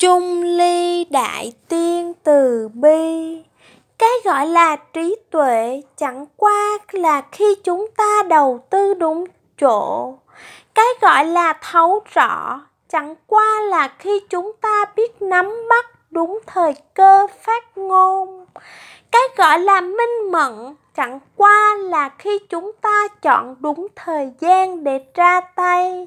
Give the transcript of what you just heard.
Trung ly đại tiên từ bi. Cái gọi là trí tuệ chẳng qua là khi chúng ta đầu tư đúng chỗ. Cái gọi là thấu rõ chẳng qua là khi chúng ta biết nắm bắt đúng thời cơ phát ngôn. Cái gọi là minh mẫn chẳng qua là khi chúng ta chọn đúng thời gian để ra tay.